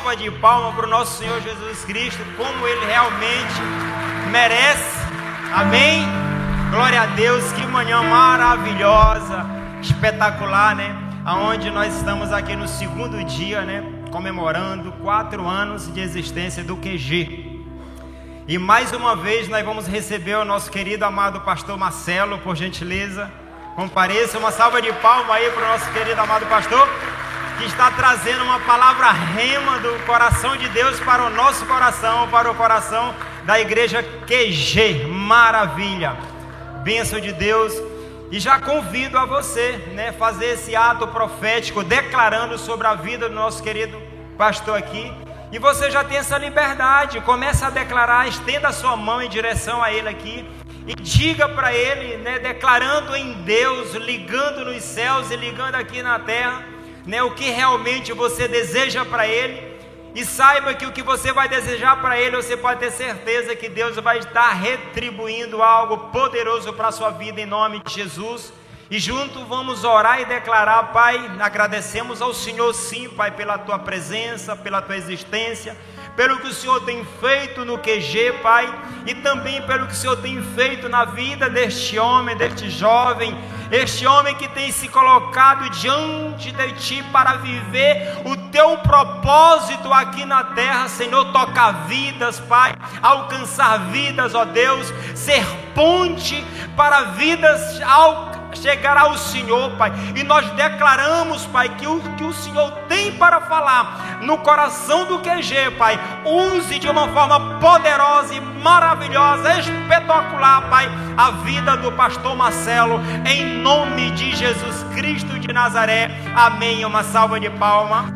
salva de palmas para o nosso Senhor Jesus Cristo, como ele realmente merece. Amém? Glória a Deus, que manhã maravilhosa, espetacular, né? Aonde nós estamos aqui no segundo dia, né? Comemorando quatro anos de existência do QG. E mais uma vez nós vamos receber o nosso querido amado pastor Marcelo, por gentileza. Compareça, uma salva de palmas aí para o nosso querido amado pastor que está trazendo uma palavra rema do coração de Deus para o nosso coração, para o coração da igreja QG. Maravilha! Bênção de Deus. E já convido a você, né, fazer esse ato profético declarando sobre a vida do nosso querido pastor aqui. E você já tem essa liberdade, começa a declarar, estenda a sua mão em direção a ele aqui e diga para ele, né, declarando em Deus, ligando nos céus e ligando aqui na terra né, o que realmente você deseja para Ele. E saiba que o que você vai desejar para Ele, você pode ter certeza que Deus vai estar retribuindo algo poderoso para a sua vida em nome de Jesus. E junto vamos orar e declarar, Pai, agradecemos ao Senhor sim, Pai, pela tua presença, pela tua existência pelo que o Senhor tem feito no QG, Pai, e também pelo que o Senhor tem feito na vida deste homem, deste jovem, este homem que tem se colocado diante de Ti para viver o Teu propósito aqui na terra, Senhor, tocar vidas, Pai, alcançar vidas, ó Deus, ser ponte para vidas alcançadas chegará ao Senhor, Pai. E nós declaramos, Pai, que o que o Senhor tem para falar no coração do QG, Pai, use de uma forma poderosa e maravilhosa, espetacular, Pai, a vida do pastor Marcelo, em nome de Jesus Cristo de Nazaré. Amém. Uma salva de palma.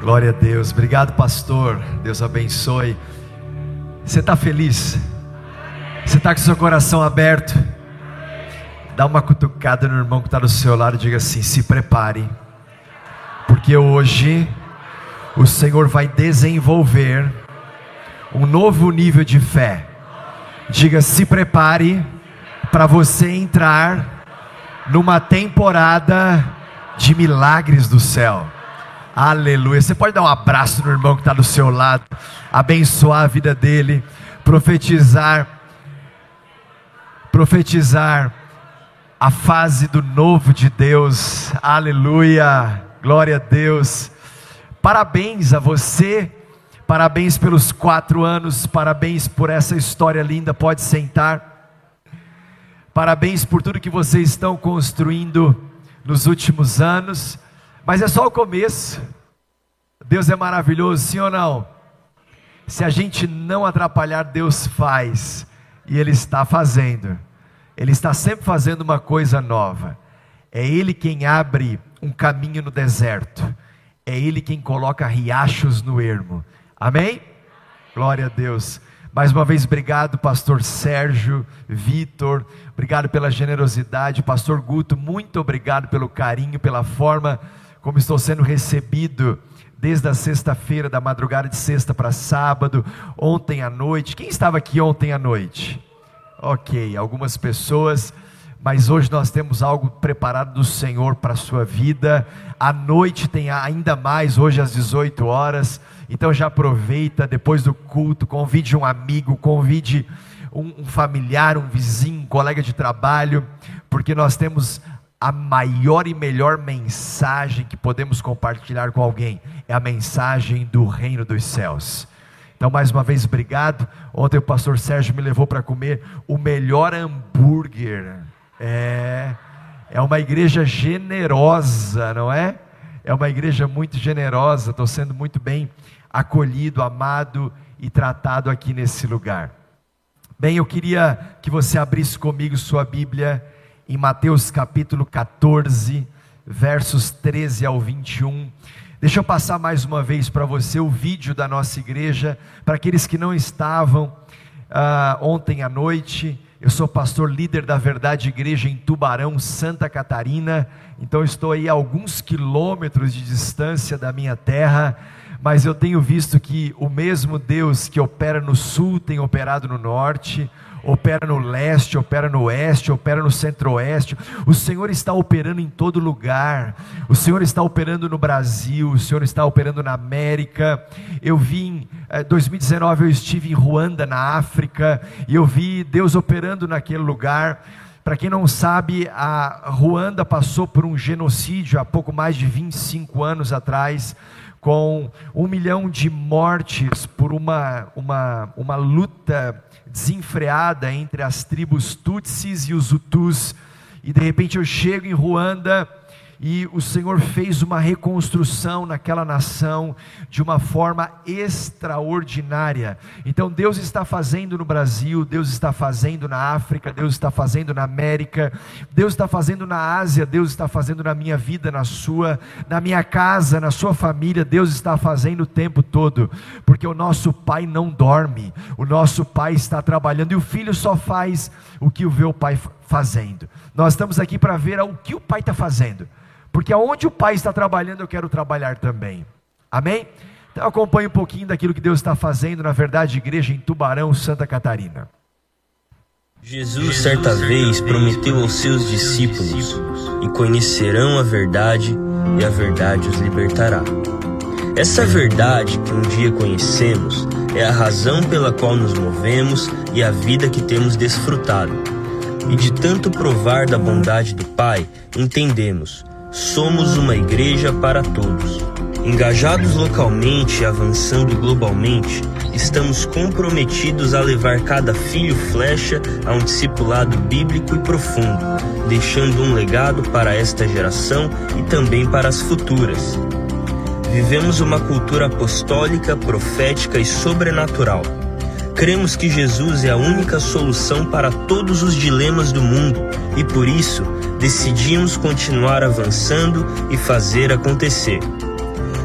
Glória a Deus. Obrigado, pastor. Deus abençoe. Você está feliz? Você está com seu coração aberto? Dá uma cutucada no irmão que está do seu lado e diga assim: se prepare, porque hoje o Senhor vai desenvolver um novo nível de fé. Diga: se prepare para você entrar numa temporada de milagres do céu. Aleluia. Você pode dar um abraço no irmão que está do seu lado, abençoar a vida dele, profetizar, profetizar a fase do novo de Deus. Aleluia. Glória a Deus. Parabéns a você. Parabéns pelos quatro anos. Parabéns por essa história linda. Pode sentar. Parabéns por tudo que vocês estão construindo nos últimos anos. Mas é só o começo. Deus é maravilhoso, sim ou não? Se a gente não atrapalhar, Deus faz. E Ele está fazendo. Ele está sempre fazendo uma coisa nova. É Ele quem abre um caminho no deserto. É Ele quem coloca riachos no ermo. Amém? Glória a Deus. Mais uma vez, obrigado, pastor Sérgio, Vitor, obrigado pela generosidade, pastor Guto, muito obrigado pelo carinho, pela forma como estou sendo recebido desde a sexta-feira, da madrugada de sexta para sábado, ontem à noite. Quem estava aqui ontem à noite? Ok, algumas pessoas, mas hoje nós temos algo preparado do Senhor para a sua vida. À noite tem ainda mais, hoje às 18 horas. Então já aproveita depois do culto, convide um amigo, convide um, um familiar, um vizinho, um colega de trabalho, porque nós temos a maior e melhor mensagem que podemos compartilhar com alguém é a mensagem do reino dos céus. Então, mais uma vez, obrigado. Ontem o pastor Sérgio me levou para comer o melhor hambúrguer. É, é uma igreja generosa, não é? É uma igreja muito generosa. Estou sendo muito bem acolhido, amado e tratado aqui nesse lugar. Bem, eu queria que você abrisse comigo sua Bíblia em Mateus capítulo 14, versos 13 ao 21. Deixa eu passar mais uma vez para você o vídeo da nossa igreja, para aqueles que não estavam uh, ontem à noite. Eu sou pastor líder da Verdade Igreja em Tubarão, Santa Catarina, então estou aí a alguns quilômetros de distância da minha terra, mas eu tenho visto que o mesmo Deus que opera no sul tem operado no norte, opera no leste, opera no oeste, opera no centro-oeste. O Senhor está operando em todo lugar. O Senhor está operando no Brasil, o Senhor está operando na América. Eu vi em 2019 eu estive em Ruanda, na África, e eu vi Deus operando naquele lugar. Para quem não sabe, a Ruanda passou por um genocídio há pouco mais de 25 anos atrás com um milhão de mortes por uma, uma, uma luta desenfreada entre as tribos Tutsis e os Hutus. E de repente eu chego em Ruanda e o Senhor fez uma reconstrução naquela nação de uma forma extraordinária. Então Deus está fazendo no Brasil, Deus está fazendo na África, Deus está fazendo na América, Deus está fazendo na Ásia, Deus está fazendo na minha vida, na sua, na minha casa, na sua família, Deus está fazendo o tempo todo, porque o nosso Pai não dorme, o nosso Pai está trabalhando e o filho só faz o que vê o Pai fazendo. Nós estamos aqui para ver o que o Pai está fazendo porque aonde o Pai está trabalhando, eu quero trabalhar também. Amém? Então acompanhe um pouquinho daquilo que Deus está fazendo na verdade igreja em Tubarão, Santa Catarina. Jesus certa vez prometeu aos seus discípulos: "E conhecerão a verdade, e a verdade os libertará". Essa verdade que um dia conhecemos é a razão pela qual nos movemos e a vida que temos desfrutado. E de tanto provar da bondade do Pai, entendemos Somos uma igreja para todos. Engajados localmente e avançando globalmente, estamos comprometidos a levar cada filho flecha a um discipulado bíblico e profundo, deixando um legado para esta geração e também para as futuras. Vivemos uma cultura apostólica, profética e sobrenatural. Cremos que Jesus é a única solução para todos os dilemas do mundo e por isso decidimos continuar avançando e fazer acontecer.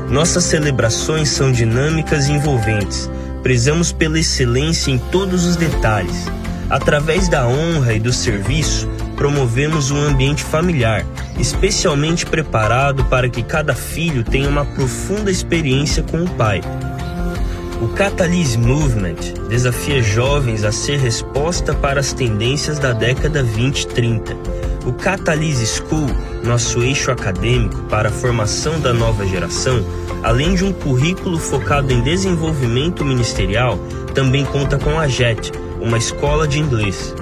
Nossas celebrações são dinâmicas e envolventes. Prezamos pela excelência em todos os detalhes. Através da honra e do serviço, promovemos um ambiente familiar, especialmente preparado para que cada filho tenha uma profunda experiência com o pai. O Catalyst Movement desafia jovens a ser resposta para as tendências da década 2030 o Catalyse School, nosso eixo acadêmico para a formação da nova geração, além de um currículo focado em desenvolvimento ministerial, também conta com a JET, uma escola de inglês.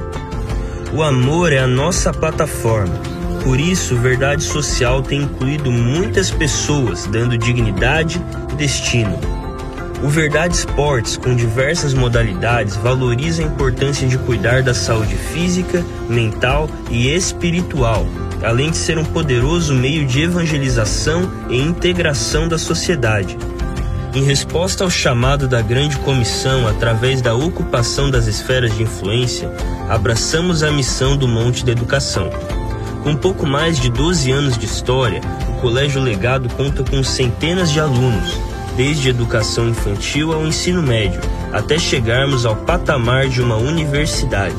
O amor é a nossa plataforma. Por isso, Verdade Social tem incluído muitas pessoas, dando dignidade e destino. O Verdade Esportes, com diversas modalidades, valoriza a importância de cuidar da saúde física, mental e espiritual, além de ser um poderoso meio de evangelização e integração da sociedade. Em resposta ao chamado da Grande Comissão através da ocupação das esferas de influência, abraçamos a missão do Monte da Educação. Com pouco mais de 12 anos de história, o Colégio Legado conta com centenas de alunos desde educação infantil ao ensino médio, até chegarmos ao patamar de uma universidade.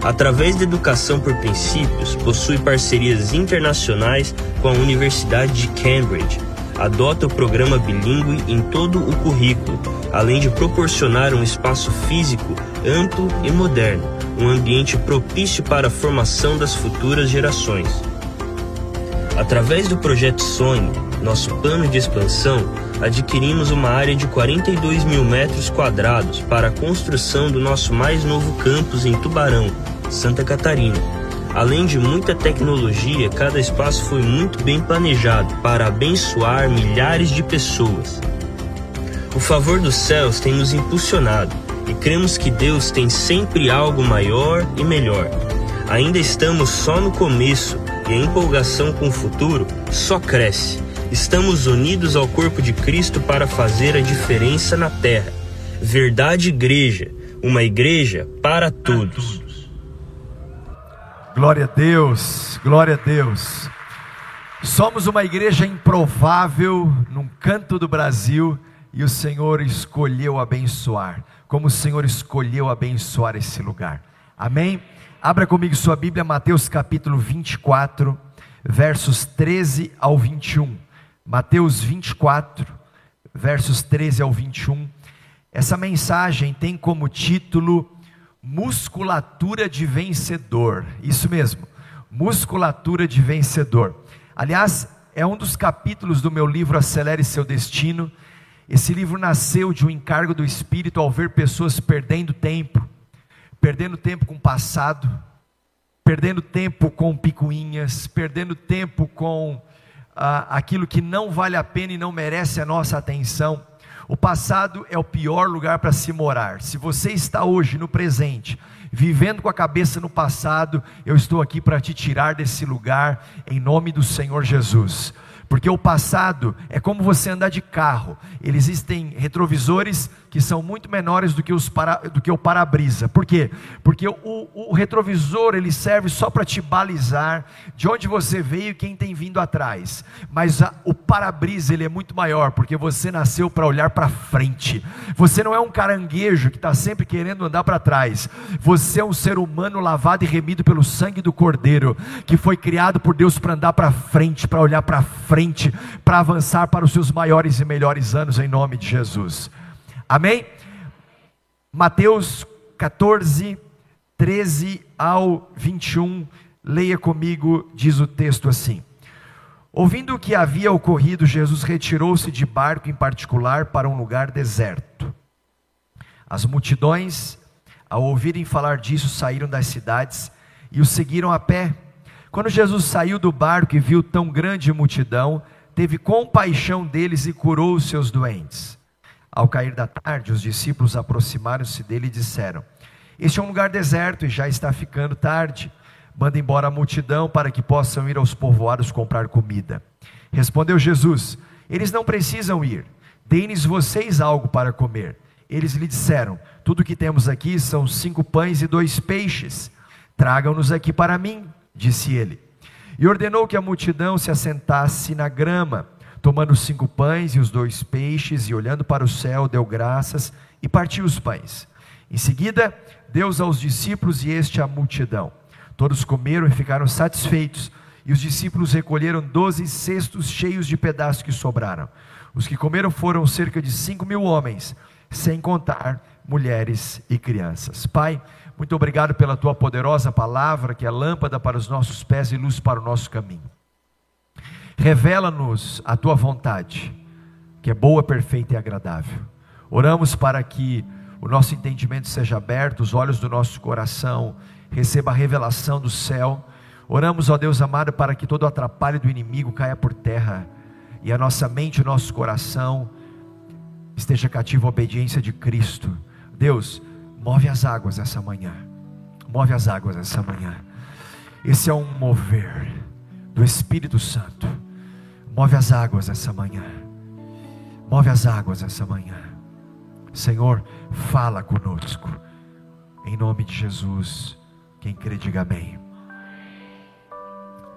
Através da educação por princípios, possui parcerias internacionais com a Universidade de Cambridge. Adota o programa bilíngue em todo o currículo, além de proporcionar um espaço físico amplo e moderno, um ambiente propício para a formação das futuras gerações. Através do projeto Sonho, nosso plano de expansão, adquirimos uma área de 42 mil metros quadrados para a construção do nosso mais novo campus em Tubarão, Santa Catarina. Além de muita tecnologia, cada espaço foi muito bem planejado para abençoar milhares de pessoas. O favor dos céus tem nos impulsionado e cremos que Deus tem sempre algo maior e melhor. Ainda estamos só no começo e a empolgação com o futuro só cresce. Estamos unidos ao corpo de Cristo para fazer a diferença na terra. Verdade Igreja, uma igreja para todos. Glória a Deus, glória a Deus. Somos uma igreja improvável num canto do Brasil e o Senhor escolheu abençoar, como o Senhor escolheu abençoar esse lugar. Amém? Abra comigo sua Bíblia, Mateus capítulo 24, versos 13 ao 21. Mateus 24, versos 13 ao 21. Essa mensagem tem como título Musculatura de Vencedor. Isso mesmo, Musculatura de Vencedor. Aliás, é um dos capítulos do meu livro Acelere Seu Destino. Esse livro nasceu de um encargo do Espírito ao ver pessoas perdendo tempo, perdendo tempo com o passado, perdendo tempo com picuinhas, perdendo tempo com ah, aquilo que não vale a pena e não merece a nossa atenção. O passado é o pior lugar para se morar. Se você está hoje no presente, vivendo com a cabeça no passado, eu estou aqui para te tirar desse lugar, em nome do Senhor Jesus. Porque o passado é como você andar de carro. Eles existem retrovisores que são muito menores do que, os para, do que o para-brisa. Por quê? Porque o, o retrovisor ele serve só para te balizar de onde você veio e quem tem vindo atrás. Mas a, o para-brisa ele é muito maior, porque você nasceu para olhar para frente. Você não é um caranguejo que está sempre querendo andar para trás. Você é um ser humano lavado e remido pelo sangue do Cordeiro, que foi criado por Deus para andar para frente, para olhar para frente, para avançar para os seus maiores e melhores anos em nome de Jesus. Amém? Mateus 14, 13 ao 21, leia comigo, diz o texto assim: Ouvindo o que havia ocorrido, Jesus retirou-se de barco em particular para um lugar deserto. As multidões, ao ouvirem falar disso, saíram das cidades e o seguiram a pé. Quando Jesus saiu do barco e viu tão grande multidão, teve compaixão deles e curou os seus doentes. Ao cair da tarde, os discípulos aproximaram-se dele e disseram: Este é um lugar deserto e já está ficando tarde. Manda embora a multidão para que possam ir aos povoados comprar comida. Respondeu Jesus: Eles não precisam ir. Deem-lhes vocês algo para comer. Eles lhe disseram: Tudo que temos aqui são cinco pães e dois peixes. Tragam-nos aqui para mim, disse ele. E ordenou que a multidão se assentasse na grama tomando cinco pães e os dois peixes, e olhando para o céu, deu graças e partiu os pães. Em seguida, deu aos discípulos e este à multidão. Todos comeram e ficaram satisfeitos, e os discípulos recolheram doze cestos cheios de pedaços que sobraram. Os que comeram foram cerca de cinco mil homens, sem contar mulheres e crianças. Pai, muito obrigado pela tua poderosa palavra, que é lâmpada para os nossos pés e luz para o nosso caminho. Revela-nos a tua vontade, que é boa, perfeita e agradável. Oramos para que o nosso entendimento seja aberto, os olhos do nosso coração receba a revelação do céu. Oramos, ó Deus amado, para que todo o atrapalho do inimigo caia por terra e a nossa mente, o nosso coração esteja cativo à obediência de Cristo. Deus, move as águas essa manhã. Move as águas essa manhã. Esse é um mover do Espírito Santo Move as águas essa manhã. Move as águas essa manhã. Senhor, fala conosco. Em nome de Jesus. Quem crê, diga amém.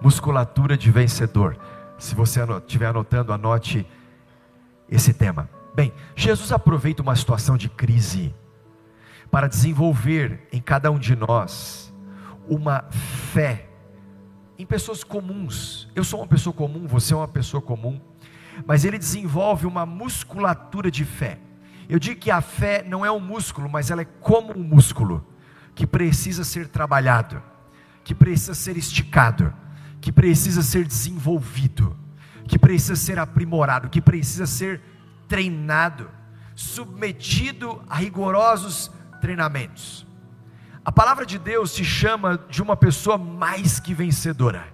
Musculatura de vencedor. Se você estiver anotando, anote esse tema. Bem, Jesus aproveita uma situação de crise para desenvolver em cada um de nós uma fé em pessoas comuns. Eu sou uma pessoa comum, você é uma pessoa comum, mas ele desenvolve uma musculatura de fé. Eu digo que a fé não é um músculo, mas ela é como um músculo que precisa ser trabalhado, que precisa ser esticado, que precisa ser desenvolvido, que precisa ser aprimorado, que precisa ser treinado, submetido a rigorosos treinamentos. A palavra de Deus te chama de uma pessoa mais que vencedora.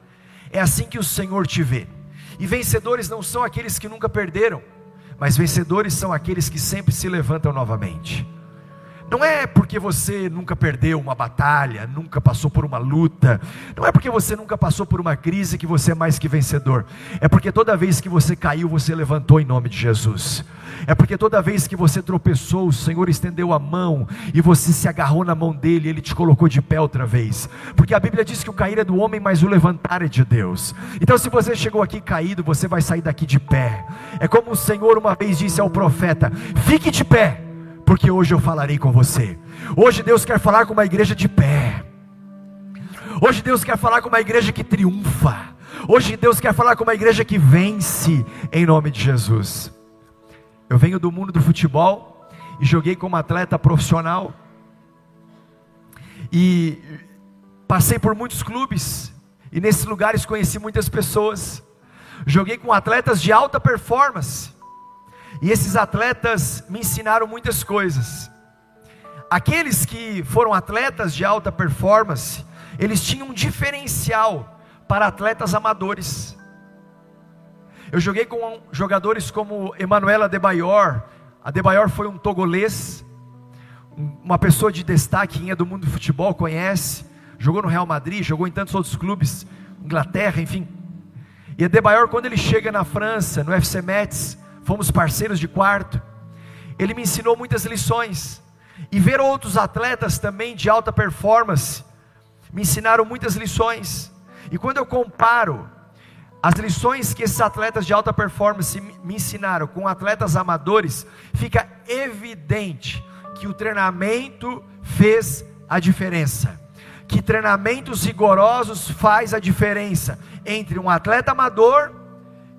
É assim que o Senhor te vê. E vencedores não são aqueles que nunca perderam, mas vencedores são aqueles que sempre se levantam novamente. Não é porque você nunca perdeu uma batalha, nunca passou por uma luta, não é porque você nunca passou por uma crise que você é mais que vencedor. É porque toda vez que você caiu, você levantou em nome de Jesus. É porque toda vez que você tropeçou, o Senhor estendeu a mão e você se agarrou na mão dele, ele te colocou de pé outra vez. Porque a Bíblia diz que o cair é do homem, mas o levantar é de Deus. Então, se você chegou aqui caído, você vai sair daqui de pé. É como o Senhor uma vez disse ao profeta: fique de pé porque hoje eu falarei com você. Hoje Deus quer falar com uma igreja de pé. Hoje Deus quer falar com uma igreja que triunfa. Hoje Deus quer falar com uma igreja que vence em nome de Jesus. Eu venho do mundo do futebol e joguei como atleta profissional. E passei por muitos clubes e nesses lugares conheci muitas pessoas. Joguei com atletas de alta performance. E esses atletas me ensinaram muitas coisas. Aqueles que foram atletas de alta performance, eles tinham um diferencial para atletas amadores. Eu joguei com jogadores como Emanuela Adebayor. Adebayor foi um togolês, uma pessoa de destaque, é do mundo do futebol conhece. Jogou no Real Madrid, jogou em tantos outros clubes, Inglaterra, enfim. E Adebayor, quando ele chega na França, no FC Metz, fomos parceiros de quarto. Ele me ensinou muitas lições. E ver outros atletas também de alta performance me ensinaram muitas lições. E quando eu comparo as lições que esses atletas de alta performance me ensinaram com atletas amadores, fica evidente que o treinamento fez a diferença. Que treinamentos rigorosos faz a diferença entre um atleta amador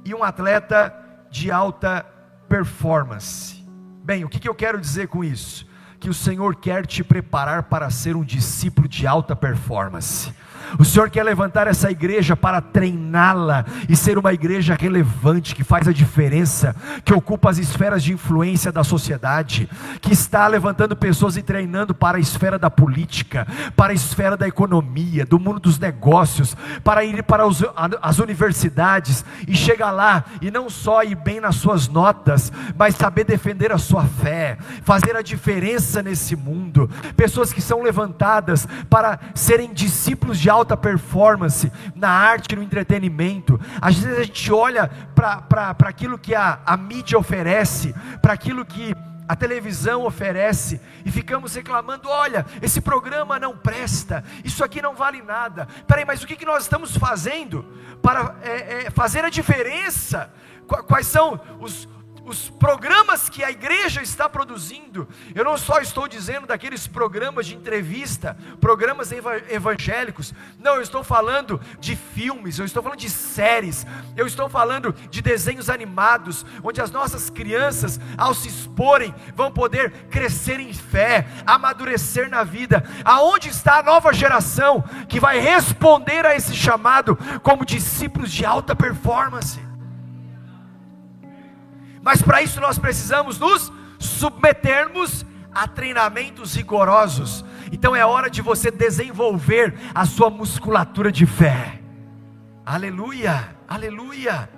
e um atleta de alta performance. Bem, o que, que eu quero dizer com isso? Que o Senhor quer te preparar para ser um discípulo de alta performance. O Senhor quer levantar essa igreja para treiná-la e ser uma igreja relevante, que faz a diferença, que ocupa as esferas de influência da sociedade, que está levantando pessoas e treinando para a esfera da política, para a esfera da economia, do mundo dos negócios, para ir para os, as universidades e chegar lá e não só ir bem nas suas notas, mas saber defender a sua fé, fazer a diferença nesse mundo. Pessoas que são levantadas para serem discípulos de alta performance na arte, no entretenimento. Às vezes a gente olha para aquilo que a, a mídia oferece, para aquilo que a televisão oferece e ficamos reclamando: olha, esse programa não presta, isso aqui não vale nada. Peraí, mas o que, que nós estamos fazendo para é, é, fazer a diferença? Quais são os, os programas que a igreja está produzindo, eu não só estou dizendo daqueles programas de entrevista, programas evangélicos, não, eu estou falando de filmes, eu estou falando de séries, eu estou falando de desenhos animados, onde as nossas crianças, ao se exporem, vão poder crescer em fé, amadurecer na vida. Aonde está a nova geração que vai responder a esse chamado como discípulos de alta performance? Mas para isso nós precisamos nos submetermos a treinamentos rigorosos. Então é hora de você desenvolver a sua musculatura de fé. Aleluia, aleluia.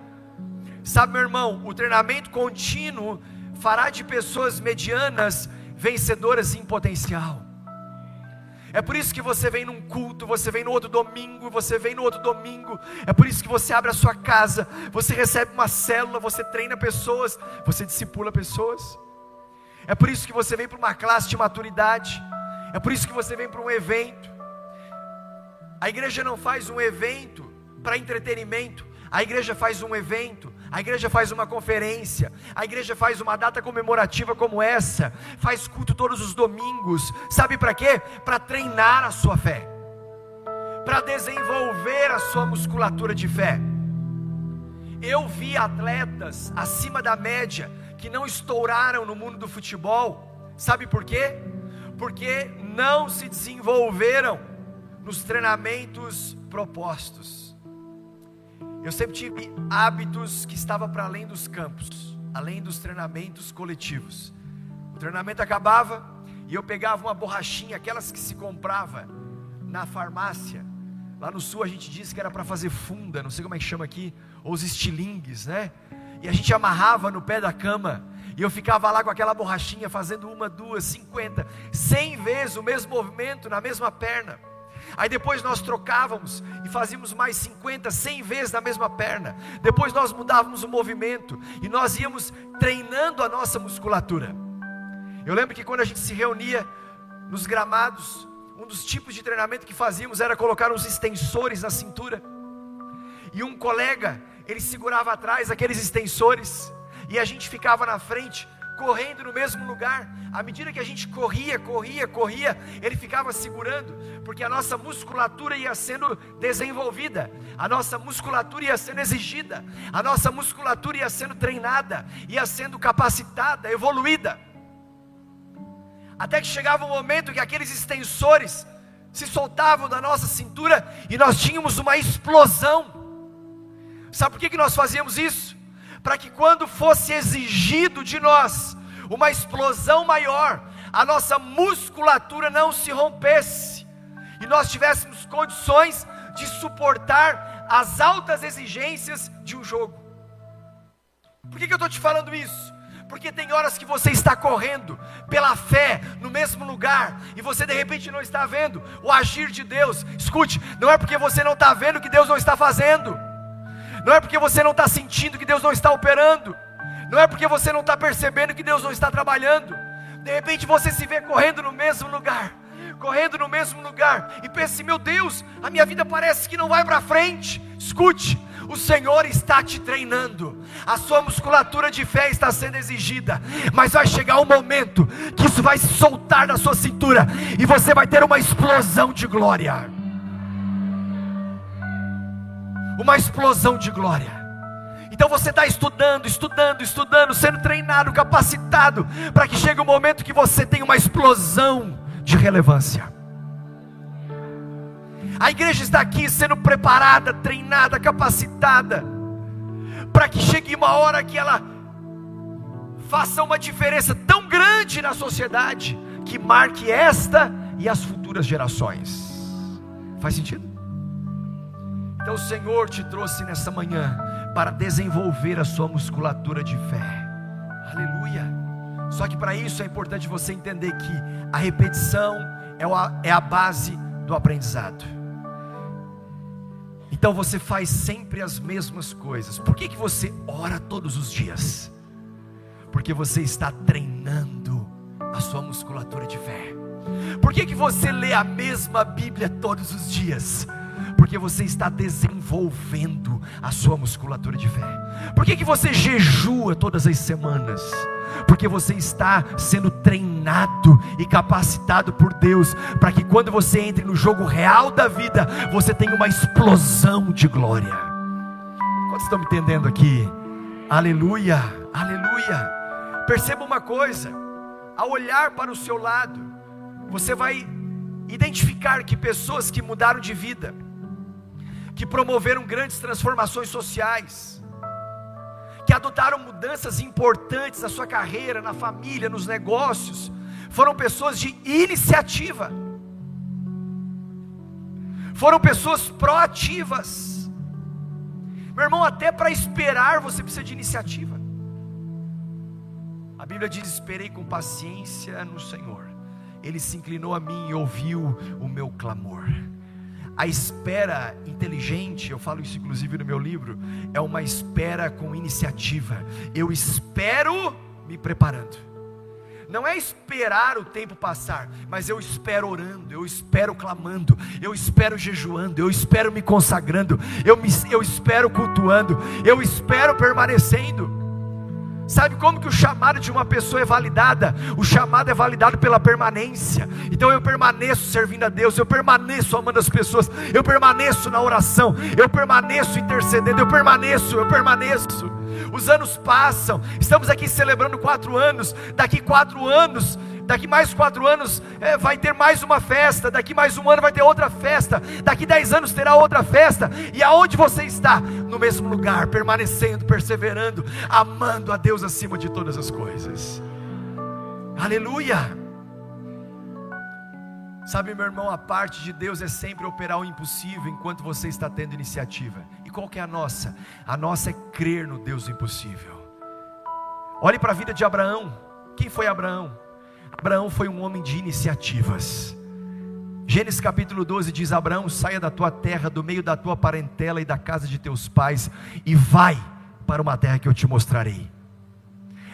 Sabe, meu irmão, o treinamento contínuo fará de pessoas medianas vencedoras em potencial. É por isso que você vem num culto, você vem no outro domingo, você vem no outro domingo. É por isso que você abre a sua casa, você recebe uma célula, você treina pessoas, você discipula pessoas. É por isso que você vem para uma classe de maturidade. É por isso que você vem para um evento. A igreja não faz um evento para entretenimento. A igreja faz um evento, a igreja faz uma conferência, a igreja faz uma data comemorativa como essa, faz culto todos os domingos. Sabe para quê? Para treinar a sua fé, para desenvolver a sua musculatura de fé. Eu vi atletas acima da média que não estouraram no mundo do futebol. Sabe por quê? Porque não se desenvolveram nos treinamentos propostos. Eu sempre tive hábitos que estavam para além dos campos, além dos treinamentos coletivos. O treinamento acabava e eu pegava uma borrachinha, aquelas que se comprava na farmácia. Lá no sul a gente disse que era para fazer funda, não sei como é que chama aqui, ou os estilingues, né? E a gente amarrava no pé da cama. E eu ficava lá com aquela borrachinha fazendo uma, duas, cinquenta, cem vezes o mesmo movimento na mesma perna. Aí depois nós trocávamos e fazíamos mais 50, 100 vezes na mesma perna. Depois nós mudávamos o movimento e nós íamos treinando a nossa musculatura. Eu lembro que quando a gente se reunia nos gramados, um dos tipos de treinamento que fazíamos era colocar uns extensores na cintura. E um colega, ele segurava atrás aqueles extensores e a gente ficava na frente correndo no mesmo lugar. À medida que a gente corria, corria, corria, ele ficava segurando, porque a nossa musculatura ia sendo desenvolvida, a nossa musculatura ia sendo exigida, a nossa musculatura ia sendo treinada, ia sendo capacitada, evoluída. Até que chegava um momento que aqueles extensores se soltavam da nossa cintura e nós tínhamos uma explosão. Sabe por que, que nós fazíamos isso? Para que quando fosse exigido de nós uma explosão maior, a nossa musculatura não se rompesse e nós tivéssemos condições de suportar as altas exigências de um jogo. Por que, que eu estou te falando isso? Porque tem horas que você está correndo pela fé no mesmo lugar e você de repente não está vendo o agir de Deus. Escute, não é porque você não está vendo que Deus não está fazendo, não é porque você não está sentindo que Deus não está operando, não é porque você não está percebendo que Deus não está trabalhando. De repente você se vê correndo no mesmo lugar, correndo no mesmo lugar e pensa assim: meu Deus, a minha vida parece que não vai para frente. Escute, o Senhor está te treinando, a sua musculatura de fé está sendo exigida, mas vai chegar um momento que isso vai soltar da sua cintura e você vai ter uma explosão de glória. Uma explosão de glória. Então você está estudando, estudando, estudando, sendo treinado, capacitado, para que chegue o um momento que você tenha uma explosão de relevância. A igreja está aqui sendo preparada, treinada, capacitada, para que chegue uma hora que ela faça uma diferença tão grande na sociedade, que marque esta e as futuras gerações. Faz sentido? Então o Senhor te trouxe nessa manhã para desenvolver a sua musculatura de fé. Aleluia. Só que para isso é importante você entender que a repetição é a base do aprendizado. Então você faz sempre as mesmas coisas. Por que, que você ora todos os dias? Porque você está treinando a sua musculatura de fé. Por que, que você lê a mesma Bíblia todos os dias? Porque você está desenvolvendo a sua musculatura de fé. Por que, que você jejua todas as semanas? porque você está sendo treinado e capacitado por Deus, para que quando você entre no jogo real da vida, você tenha uma explosão de glória. Quantos estão me entendendo aqui? Aleluia, aleluia. Perceba uma coisa: ao olhar para o seu lado, você vai identificar que pessoas que mudaram de vida, que promoveram grandes transformações sociais, que adotaram mudanças importantes na sua carreira, na família, nos negócios, foram pessoas de iniciativa, foram pessoas proativas. Meu irmão, até para esperar você precisa de iniciativa. A Bíblia diz: Esperei com paciência no Senhor, Ele se inclinou a mim e ouviu o meu clamor. A espera inteligente, eu falo isso inclusive no meu livro, é uma espera com iniciativa. Eu espero me preparando. Não é esperar o tempo passar, mas eu espero orando, eu espero clamando, eu espero jejuando, eu espero me consagrando, eu, me, eu espero cultuando, eu espero permanecendo. Sabe como que o chamado de uma pessoa é validada? O chamado é validado pela permanência. Então eu permaneço servindo a Deus, eu permaneço amando as pessoas, eu permaneço na oração, eu permaneço intercedendo, eu permaneço, eu permaneço. Os anos passam, estamos aqui celebrando quatro anos, daqui quatro anos daqui mais quatro anos é, vai ter mais uma festa, daqui mais um ano vai ter outra festa, daqui dez anos terá outra festa, e aonde você está? No mesmo lugar, permanecendo, perseverando, amando a Deus acima de todas as coisas. Aleluia! Sabe, meu irmão, a parte de Deus é sempre operar o impossível enquanto você está tendo iniciativa. E qual que é a nossa? A nossa é crer no Deus impossível. Olhe para a vida de Abraão. Quem foi Abraão? Abraão foi um homem de iniciativas. Gênesis capítulo 12 diz: Abraão, saia da tua terra, do meio da tua parentela e da casa de teus pais, e vai para uma terra que eu te mostrarei.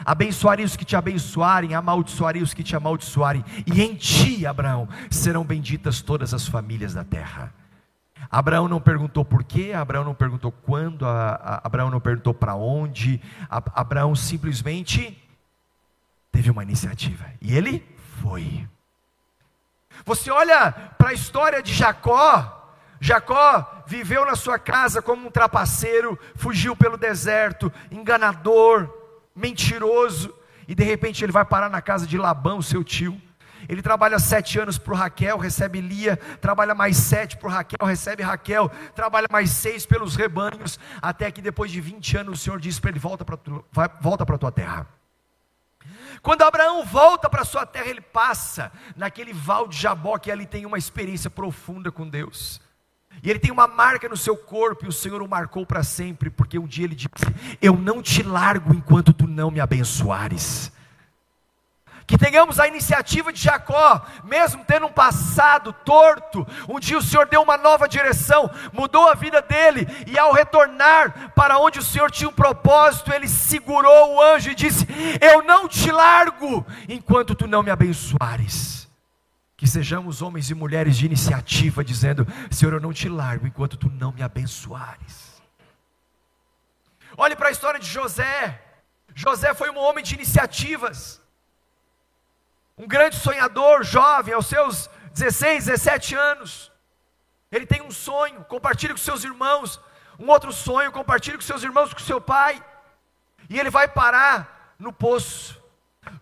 Abençoarei os que te abençoarem, amaldiçoarei os que te amaldiçoarem, e em ti, Abraão, serão benditas todas as famílias da terra. Abraão não perguntou por quê, Abraão não perguntou quando, Abraão não perguntou para onde, Abraão simplesmente teve uma iniciativa. E ele foi. Você olha para a história de Jacó. Jacó viveu na sua casa como um trapaceiro, fugiu pelo deserto, enganador, mentiroso, e de repente ele vai parar na casa de Labão, seu tio. Ele trabalha sete anos para Raquel, recebe Lia, trabalha mais sete para Raquel, recebe Raquel, trabalha mais seis pelos rebanhos, até que depois de 20 anos o Senhor diz para ele: volta para a tua terra. Quando Abraão volta para sua terra, ele passa naquele val de Jabó, que ali tem uma experiência profunda com Deus. E ele tem uma marca no seu corpo, e o Senhor o marcou para sempre, porque um dia ele disse: Eu não te largo enquanto tu não me abençoares que tenhamos a iniciativa de Jacó, mesmo tendo um passado torto, um dia o Senhor deu uma nova direção, mudou a vida dele, e ao retornar para onde o Senhor tinha um propósito, ele segurou o anjo e disse: Eu não te largo enquanto tu não me abençoares. Que sejamos homens e mulheres de iniciativa, dizendo: Senhor, eu não te largo enquanto tu não me abençoares. Olhe para a história de José. José foi um homem de iniciativas um grande sonhador, jovem, aos seus 16, 17 anos. Ele tem um sonho, compartilha com seus irmãos. Um outro sonho, compartilha com seus irmãos, com seu pai. E ele vai parar no poço.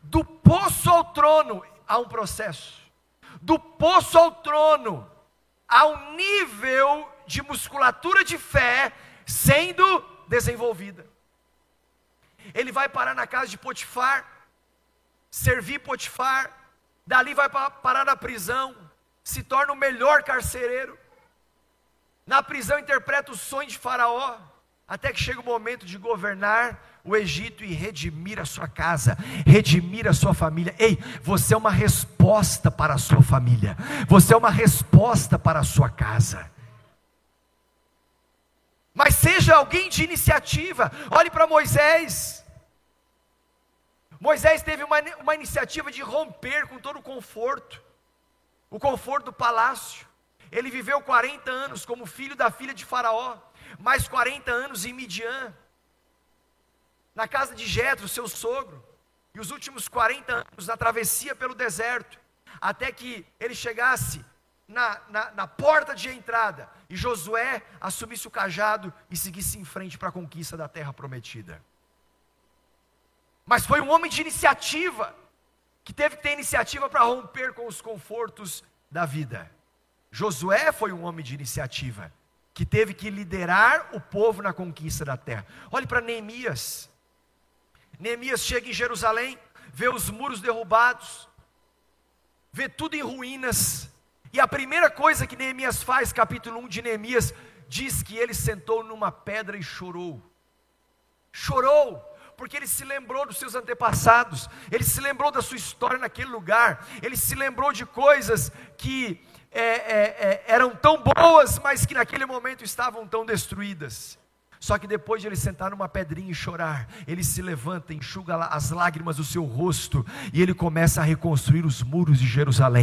Do poço ao trono há um processo. Do poço ao trono há um nível de musculatura de fé sendo desenvolvida. Ele vai parar na casa de Potifar servir Potifar, dali vai parar na prisão, se torna o melhor carcereiro. Na prisão interpreta o sonho de Faraó, até que chega o momento de governar o Egito e redimir a sua casa, redimir a sua família. Ei, você é uma resposta para a sua família, você é uma resposta para a sua casa. Mas seja alguém de iniciativa, olhe para Moisés. Moisés teve uma, uma iniciativa de romper com todo o conforto, o conforto do palácio. Ele viveu 40 anos como filho da filha de Faraó, mais 40 anos em Midian, na casa de Jetro, seu sogro, e os últimos 40 anos na travessia pelo deserto, até que ele chegasse na, na, na, porta de entrada e Josué assumisse o cajado e seguisse em frente para a conquista da terra prometida. Mas foi um homem de iniciativa, que teve que ter iniciativa para romper com os confortos da vida. Josué foi um homem de iniciativa, que teve que liderar o povo na conquista da terra. Olhe para Neemias. Neemias chega em Jerusalém, vê os muros derrubados, vê tudo em ruínas, e a primeira coisa que Neemias faz, capítulo 1 de Neemias, diz que ele sentou numa pedra e chorou. Chorou, porque ele se lembrou dos seus antepassados, ele se lembrou da sua história naquele lugar, ele se lembrou de coisas que é, é, é, eram tão boas, mas que naquele momento estavam tão destruídas. Só que depois de ele sentar numa pedrinha e chorar, ele se levanta, enxuga as lágrimas do seu rosto e ele começa a reconstruir os muros de Jerusalém.